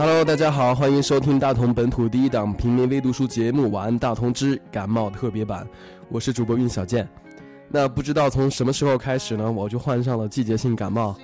Hello，大家好，欢迎收听大同本土第一档平民微读书节目《晚安大同之感冒特别版》，我是主播运小健。那不知道从什么时候开始呢，我就患上了季节性感冒。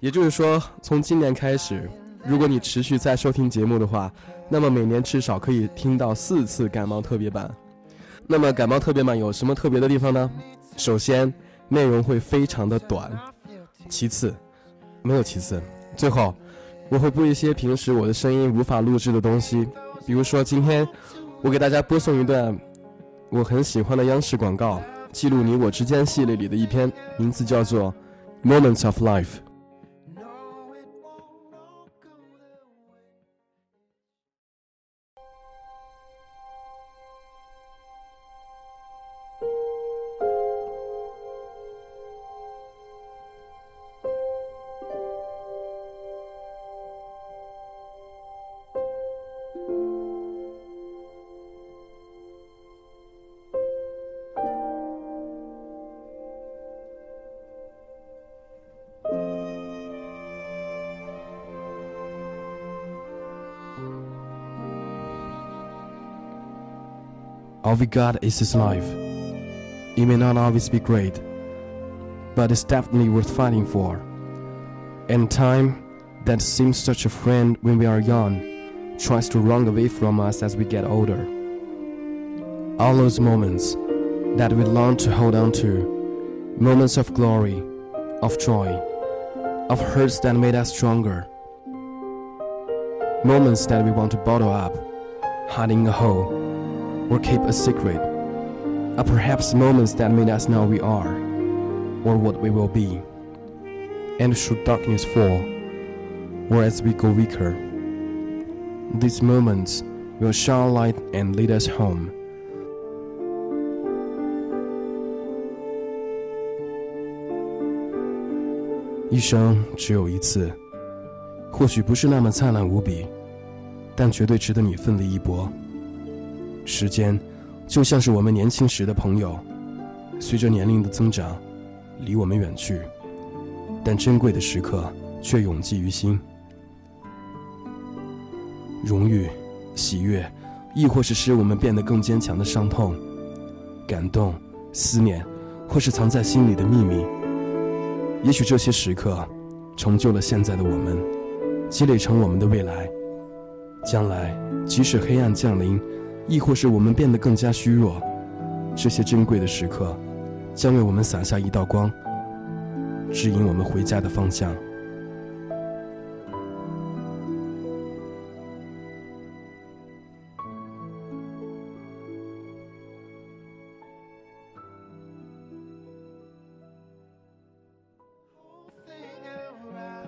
也就是说，从今年开始，如果你持续在收听节目的话，那么每年至少可以听到四次感冒特别版。那么感冒特别版有什么特别的地方呢？首先，内容会非常的短；其次，没有其次；最后。我会播一些平时我的声音无法录制的东西，比如说今天我给大家播送一段我很喜欢的央视广告，记录你我之间系列里的一篇，名字叫做《Moments of Life》。All we got is this life. It may not always be great, but it's definitely worth fighting for. And time, that seems such a friend when we are young, tries to run away from us as we get older. All those moments that we long to hold on to, moments of glory, of joy, of hurts that made us stronger, moments that we want to bottle up, hiding a hole or keep a secret, are perhaps moments that made us know we are, or what we will be. And should darkness fall, or as we go weaker, these moments will shine light and lead us home. 一生只有一次，或许不是那么灿烂无比，但绝对值得你奋力一搏。 时间，就像是我们年轻时的朋友，随着年龄的增长，离我们远去，但珍贵的时刻却永记于心。荣誉、喜悦，亦或是使我们变得更坚强的伤痛、感动、思念，或是藏在心里的秘密。也许这些时刻，成就了现在的我们，积累成我们的未来。将来，即使黑暗降临。亦或是我们变得更加虚弱，这些珍贵的时刻，将为我们洒下一道光，指引我们回家的方向。